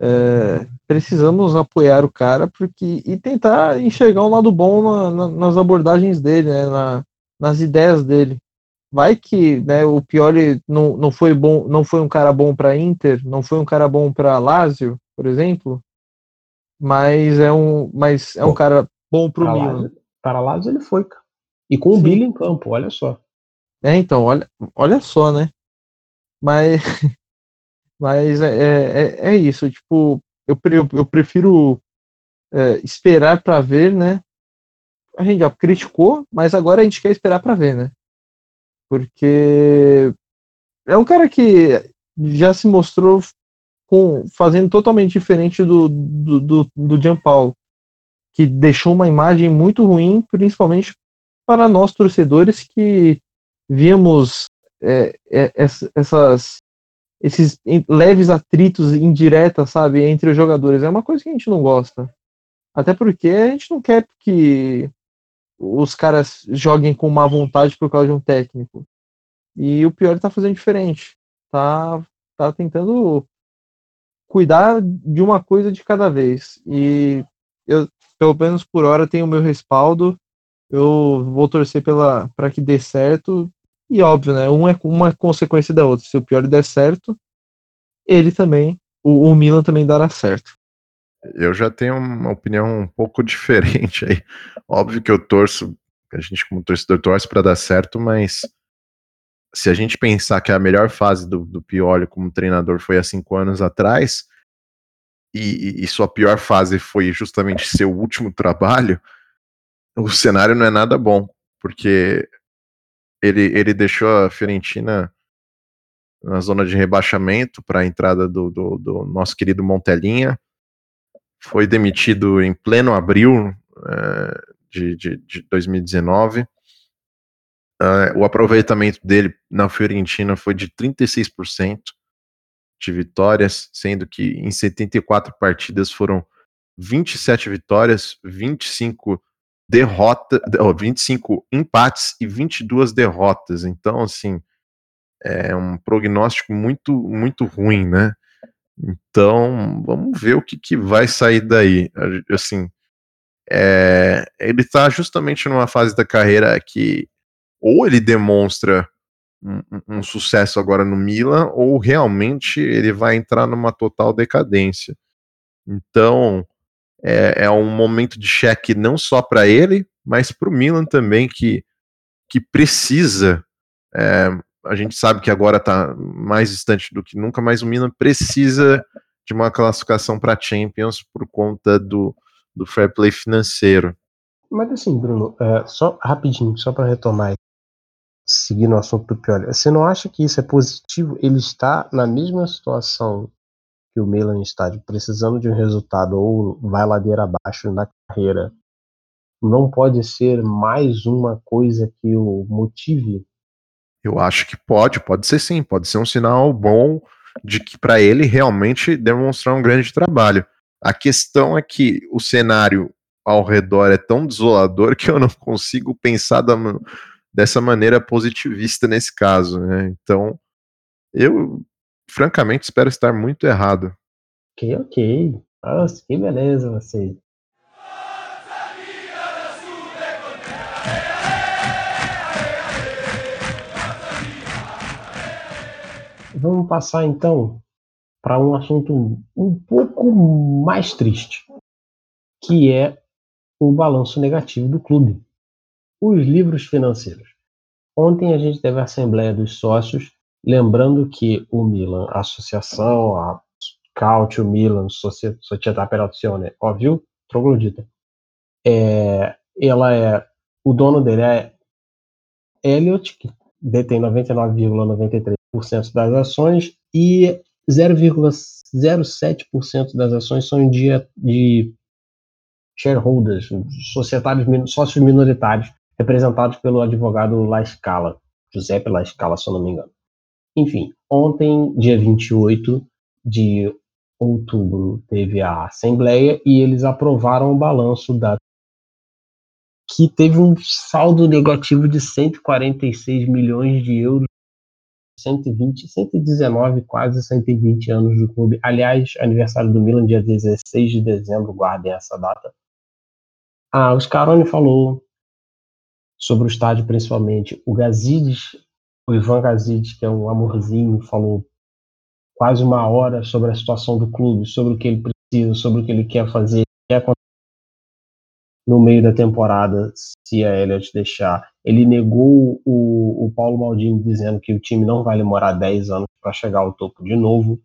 é, precisamos apoiar o cara porque e tentar enxergar um lado bom na, na, nas abordagens dele, né? Na, nas ideias dele vai que né, o Pioli não, não foi bom, não foi um cara bom para Inter, não foi um cara bom para Lazio, por exemplo, mas é um, mas é um cara bom para o Milan. Para Lazio ele foi, cara. E com Sim. o Billy em campo, olha só. É, então, olha, olha só, né? Mas, mas é, é, é, é isso, tipo, eu, eu, eu prefiro é, esperar para ver, né? A gente já criticou, mas agora a gente quer esperar para ver, né? Porque é um cara que já se mostrou com, fazendo totalmente diferente do, do, do, do que deixou uma imagem muito ruim, principalmente para nós torcedores que víamos é, é, essas esses leves atritos indiretas, sabe, entre os jogadores. É uma coisa que a gente não gosta. Até porque a gente não quer que os caras joguem com má vontade por causa de um técnico. E o pior tá fazendo diferente. Tá, tá tentando cuidar de uma coisa de cada vez. E eu, pelo menos por hora, tenho o meu respaldo. Eu vou torcer para que dê certo. E óbvio, né? Um é uma consequência da outra. Se o pior der certo, ele também, o, o Milan também dará certo. Eu já tenho uma opinião um pouco diferente aí. Óbvio que eu torço, a gente como torcedor torce para dar certo, mas se a gente pensar que a melhor fase do, do Pioli como treinador foi há cinco anos atrás, e, e, sua pior fase foi justamente seu último trabalho, o cenário não é nada bom, porque ele, ele deixou a Fiorentina na zona de rebaixamento para a entrada do, do, do, nosso querido Montelinha, foi demitido em pleno abril é, de, de, de 2019. Uh, o aproveitamento dele na Fiorentina foi de 36% de vitórias, sendo que em 74 partidas foram 27 vitórias, 25 derrota, 25 empates e 22 derrotas. Então, assim, é um prognóstico muito, muito ruim, né? Então, vamos ver o que, que vai sair daí. Assim, é, ele está justamente numa fase da carreira que ou ele demonstra um, um, sucesso agora no Milan, ou realmente ele vai entrar numa total decadência. Então, é, é um momento de cheque não só para ele, mas para o Milan também, que, que precisa é, a gente sabe que agora está mais distante do que nunca, mas o Milan precisa de uma classificação para Champions por conta do, do fair play financeiro. Mas assim, Bruno, é, só rapidinho, só para retomar, seguindo o assunto do Pioli, você não acha que isso é positivo? Ele está na mesma situação que o Milan está, precisando de um resultado ou vai ladeira abaixo na carreira. Não pode ser mais uma coisa que o motive eu acho que pode, pode ser sim, pode ser um sinal bom de que para ele realmente demonstrar um grande trabalho. A questão é que o cenário ao redor é tão desolador que eu não consigo pensar da, dessa maneira positivista nesse caso, né? Então, eu francamente espero estar muito errado. Ok, ok. Nossa, que beleza você. Vamos passar então para um assunto um pouco mais triste, que é o balanço negativo do clube. Os livros financeiros. Ontem a gente teve a Assembleia dos Sócios, lembrando que o Milan, a associação, a Cautio Milan, Società per Azione, óbvio, troglodita, é, ela é, o dono dele é Elliot, que detém 99,93% das ações e 0,07% das ações são de, de shareholders, societários, sócios minoritários, representados pelo advogado La Scala, Giuseppe La Scala, se eu não me engano. Enfim, ontem, dia 28 de outubro, teve a Assembleia e eles aprovaram o balanço da que teve um saldo negativo de 146 milhões de euros 120, 119, quase 120 anos do clube. Aliás, aniversário do Milan, dia 16 de dezembro, guardem essa data. Ah, o Scaroni falou sobre o estádio, principalmente. O Gazidis, o Ivan Gazidis, que é um amorzinho, falou quase uma hora sobre a situação do clube, sobre o que ele precisa, sobre o que ele quer fazer, quer no meio da temporada, se a Elliott deixar. Ele negou o, o Paulo Maldini dizendo que o time não vai demorar 10 anos para chegar ao topo de novo,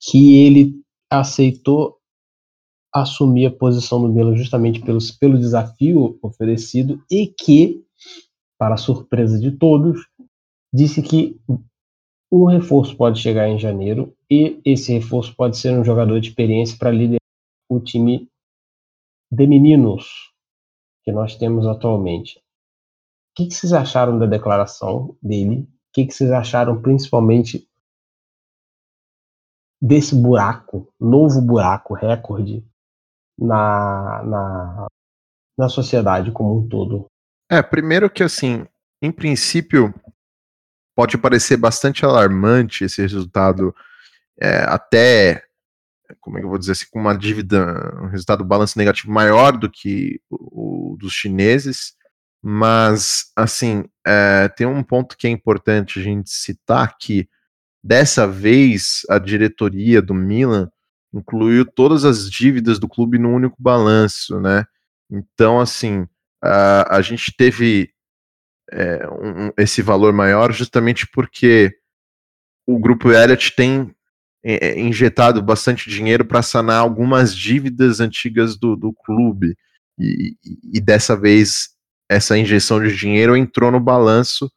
que ele aceitou assumir a posição do Milan justamente pelo, pelo desafio oferecido e que, para surpresa de todos, disse que um reforço pode chegar em janeiro e esse reforço pode ser um jogador de experiência para liderar o time de meninos que nós temos atualmente. O que, que vocês acharam da declaração dele? O que, que vocês acharam principalmente desse buraco, novo buraco, recorde na, na, na sociedade como um todo? É, primeiro que assim, em princípio, pode parecer bastante alarmante esse resultado, é, até como é que eu vou dizer assim, com uma dívida, um resultado balanço negativo maior do que o, o dos chineses, mas assim é, tem um ponto que é importante a gente citar que dessa vez a diretoria do Milan incluiu todas as dívidas do clube num único balanço, né? Então assim a, a gente teve é, um, esse valor maior justamente porque o grupo Elliott tem é, injetado bastante dinheiro para sanar algumas dívidas antigas do, do clube. E, e, dessa vez essa injeção de dinheiro entrou no balanço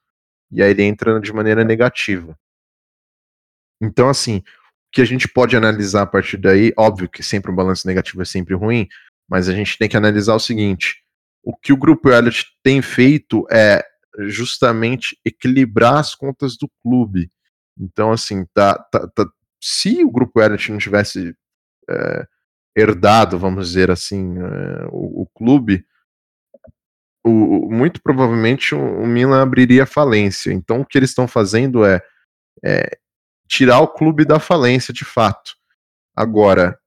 e aí ele entra de maneira negativa. Então, assim, o que a gente pode analisar a partir daí, óbvio que sempre um balanço negativo é sempre ruim, mas a gente tem que analisar o seguinte: o que o grupo Elliott tem feito é justamente equilibrar as contas do clube. Então, assim, tá, tá, tá, se o grupo Elliott não tivesse é, herdado, vamos dizer assim, é, o, o, clube, o, muito provavelmente o, o Milan abriria falência. Então o que eles estão fazendo é, é tirar o clube da falência de fato. Agora,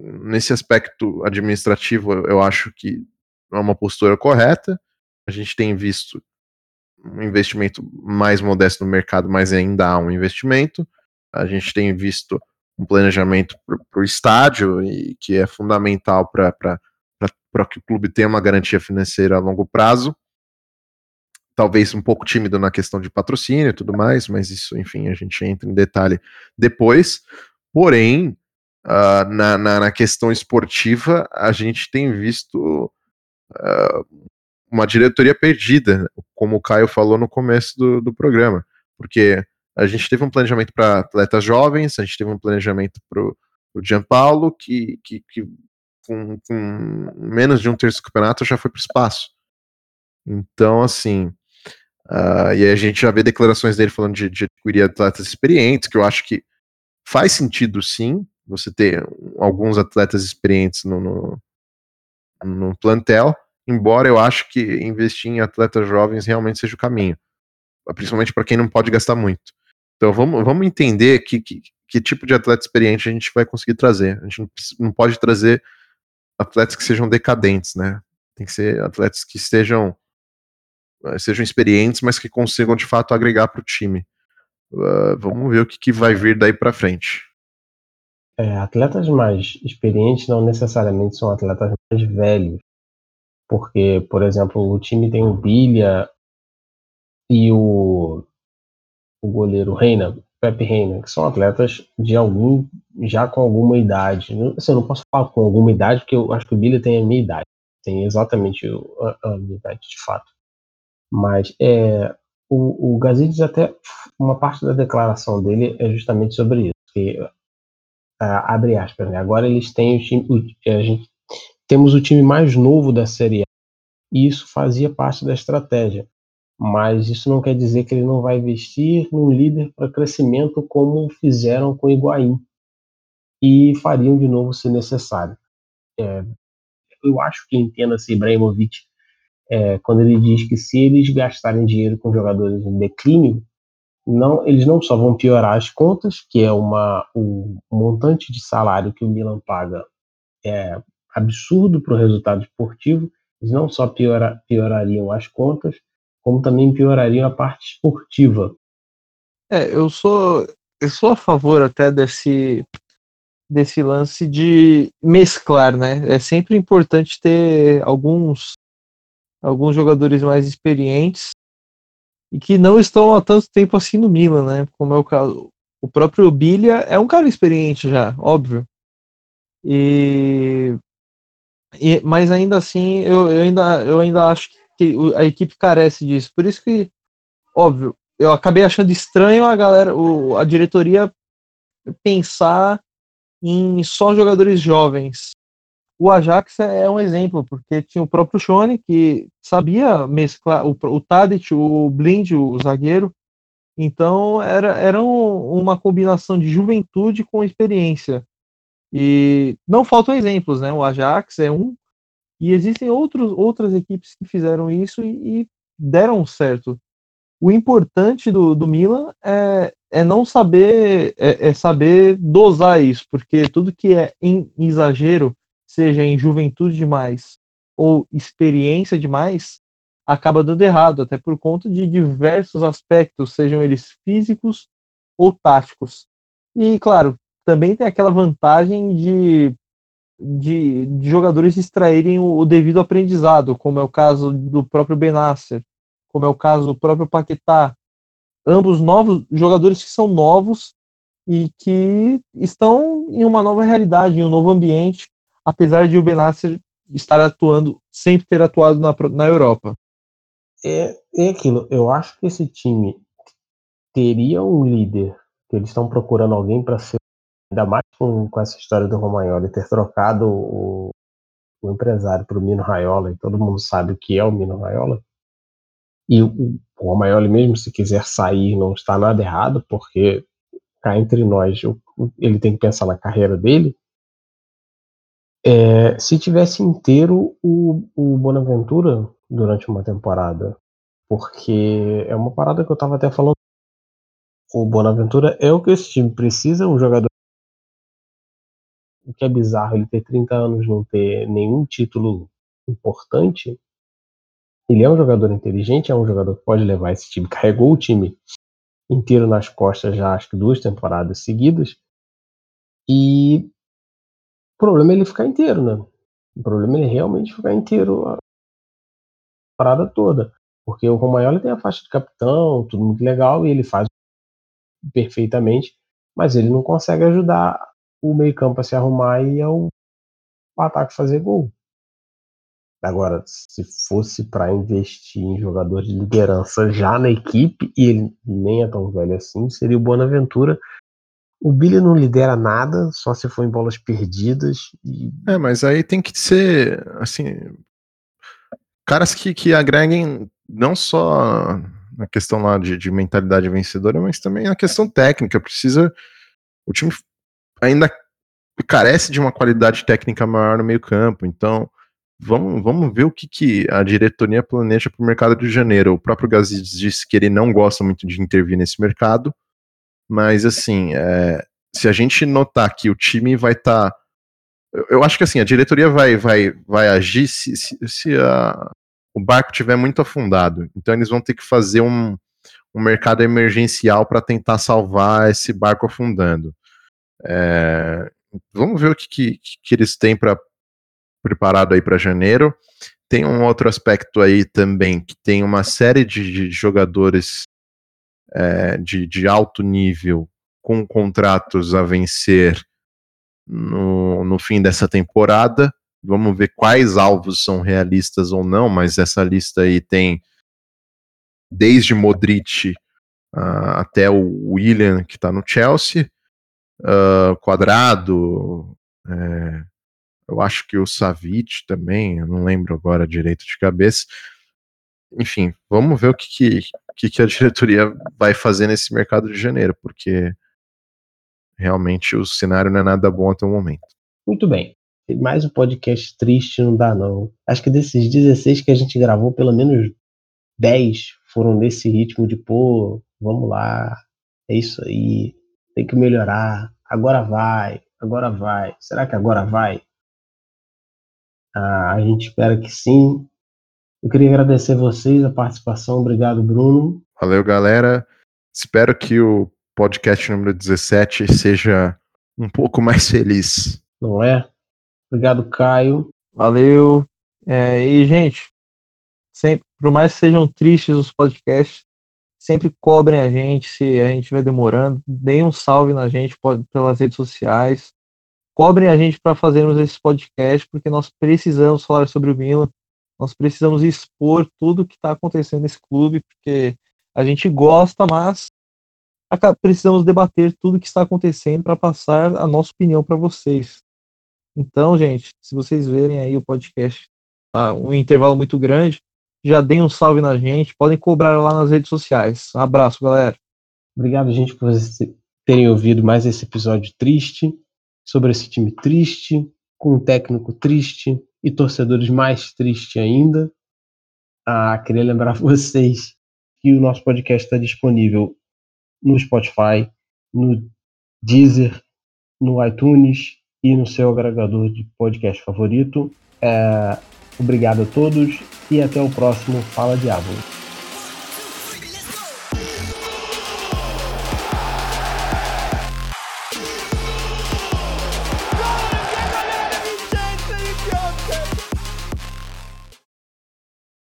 nesse aspecto administrativo, eu acho que é uma postura correta. A gente tem visto um investimento mais modesto no mercado, mas ainda há um investimento. A gente tem visto um planejamento para o estádio, e que é fundamental para que o clube tenha uma garantia financeira a longo prazo. Talvez um pouco tímido na questão de patrocínio e tudo mais, mas isso, enfim, a gente entra em detalhe depois. Porém, uh, na, na, na, questão esportiva, a gente tem visto uh, uma diretoria perdida, como o Caio falou no começo do, do programa, porque a gente teve um planejamento para atletas jovens, a gente teve um planejamento para o Gianpaulo, que, que, que com, com, menos de um terço do campeonato já foi para o espaço. Então, assim, uh, e a gente já vê declarações dele falando de, de adquirir atletas experientes, que eu acho que faz sentido sim, você ter alguns atletas experientes no, no, no plantel, embora eu acho que investir em atletas jovens realmente seja o caminho, principalmente para quem não pode gastar muito. Então vamos, vamos entender que, que, que, tipo de atleta experiente a gente vai conseguir trazer. A gente não pode trazer atletas que sejam decadentes, né? Tem que ser atletas que estejam eh, sejam experientes, mas que consigam de fato agregar para o time. Uh, vamos ver o que, que vai vir daí para frente. É, atletas mais experientes não necessariamente são atletas mais velhos. Porque, por exemplo, o time tem o Bilha e o, o goleiro Reina, Pepe Reina, que são atletas de algum já com alguma idade. Assim, eu não posso falar com alguma idade, porque eu acho que o Billy tem a minha idade. Tem exatamente a, minha idade, de fato. Mas é, o, o Gazidis até, uma parte da declaração dele é justamente sobre isso. Que, abre aspas, né? Agora eles têm o time, o, a gente, temos o time mais novo da Série A, e isso fazia parte da estratégia. Mas isso não quer dizer que ele não vai investir num líder para crescimento como fizeram com Higuaín e fariam de novo se necessário. É, eu acho que entenda-se Ibrahimovic é, quando ele diz que se eles gastarem dinheiro com jogadores em declínio, não, eles não só vão piorar as contas, que é uma, o montante de salário que o Milan paga é absurdo para o resultado esportivo, eles não só piora, piorariam as contas, como também piorariam a parte esportiva. É, eu sou eu sou a favor até desse desse lance de mesclar, né? É sempre importante ter alguns alguns jogadores mais experientes e que não estão há tanto tempo assim no Milan, né? Como é o caso. O próprio Bilha é um cara experiente já, óbvio. E, e mas ainda assim, eu, eu, ainda, eu ainda acho que a equipe carece disso. Por isso que, óbvio, eu acabei achando estranho a galera, o, a diretoria pensar em só jogadores jovens. O Ajax é um exemplo, porque tinha o próprio Shone, que sabia mesclar o, o Tadic, o Blind, o zagueiro. Então, era, era um, uma combinação de juventude com experiência. E não faltam exemplos, né? O Ajax é um, e existem outros, outras equipes que fizeram isso e, e deram certo. O importante do, do Milan é, é não saber é, é, saber dosar isso, porque tudo que é em exagero, seja em juventude demais ou experiência demais, acaba dando errado, até por conta de diversos aspectos, sejam eles físicos ou táticos. E claro, também tem aquela vantagem de, de, de jogadores extraírem o, o, devido aprendizado, como é o caso do próprio Benasser, como é o caso do próprio Paquetá, ambos novos jogadores que são novos e que estão em uma nova realidade, em um novo ambiente, apesar de o Benasser estar atuando, sempre ter atuado na, na Europa. É, é aquilo, eu acho que esse time teria um líder, que eles estão procurando alguém para ser, ainda mais com, com essa história do Romagnoli, ter trocado o, o empresário para o Mino Raiola, e todo mundo sabe o que é o Mino Raiola, e o, o Romagnoli, mesmo se quiser sair, não está nada errado, porque cá entre nós, ele tem que pensar na carreira dele. É, se tivesse inteiro o, o Bonaventura, durante uma temporada. Porque é uma parada que eu tava até falando. O Bonaventura é o que esse time precisa, um jogador. O que é bizarro ele ter 30 anos não ter nenhum título importante. Ele é um jogador inteligente, é um jogador que pode levar esse time. Carregou o time inteiro nas costas já acho que duas temporadas seguidas. E o problema é ele ficar inteiro, né? O problema é ele realmente ficar inteiro a parada toda. Porque o Romagnoli tem a faixa de capitão, tudo muito legal, e ele faz perfeitamente, mas ele não consegue ajudar o meio-campo a se arrumar e ao ataque fazer gol. Agora, se fosse para investir em jogador de liderança já na equipe, e ele nem é tão velho assim, seria o Bonaventura. O Billy não lidera nada, só se for em bolas perdidas. E... É, mas aí tem que ser, assim, caras que, que agreguem não só na questão lá de, de mentalidade vencedora, mas também na questão técnica. Precisa. O time ainda carece de uma qualidade técnica maior no meio-campo, então Vamos, vamos ver o que, que a diretoria planeja para o mercado de janeiro. O próprio Gazis disse que ele não gosta muito de intervir nesse mercado, mas assim, é, se a gente notar que o time vai estar. Tá, eu, eu, acho que assim, a diretoria vai, vai, vai agir se, se, se a, o barco tiver muito afundado. Então eles vão ter que fazer um, um mercado emergencial para tentar salvar esse barco afundando. É, vamos ver o que, que, que eles têm para preparado aí para janeiro. Tem um outro aspecto aí também, que tem uma série de, de jogadores é, de, de alto nível com contratos a vencer no, no fim dessa temporada. Vamos ver quais alvos são realistas ou não, mas essa lista aí tem desde Modric uh, até o William, que está no Chelsea, Quadrado, é, eu acho que o Savic também, eu não lembro agora direito de cabeça. Enfim, vamos ver o que, que, que a diretoria vai fazer nesse mercado de janeiro, porque realmente o cenário não é nada bom até o momento. Muito bem. Mais um podcast triste não dá, não. Acho que desses 16 que a gente gravou, pelo menos 10 foram nesse ritmo de, pô, vamos lá, é isso aí, tem que melhorar, agora vai, agora vai. Será que agora vai? Ah, a gente espera que sim. Eu queria agradecer vocês a participação. Obrigado, Bruno. Valeu, galera. Espero que o podcast número 17 seja um pouco mais feliz. Não é? Obrigado, Caio. Valeu. É, e, gente, sempre, por mais que sejam tristes os podcasts, sempre cobrem a gente se a gente estiver demorando. Deem um salve na gente pelas redes sociais cobrem a gente para fazermos esse podcast, porque nós precisamos falar sobre o Milan, nós precisamos expor tudo que está acontecendo nesse clube, porque a gente gosta, mas precisamos debater tudo que está acontecendo para passar a nossa opinião para vocês. Então, gente, se vocês verem aí o podcast, tá, um intervalo muito grande, já deem um salve na gente, podem cobrar lá nas redes sociais. Um abraço, galera. Obrigado, gente, por vocês terem ouvido mais esse episódio triste sobre esse time triste, com um técnico triste e torcedores mais tristes ainda. Ah, queria lembrar vocês que o nosso podcast está disponível no Spotify, no Deezer, no iTunes e no seu agregador de podcast favorito. É, obrigado a todos e até o próximo Fala Diabo.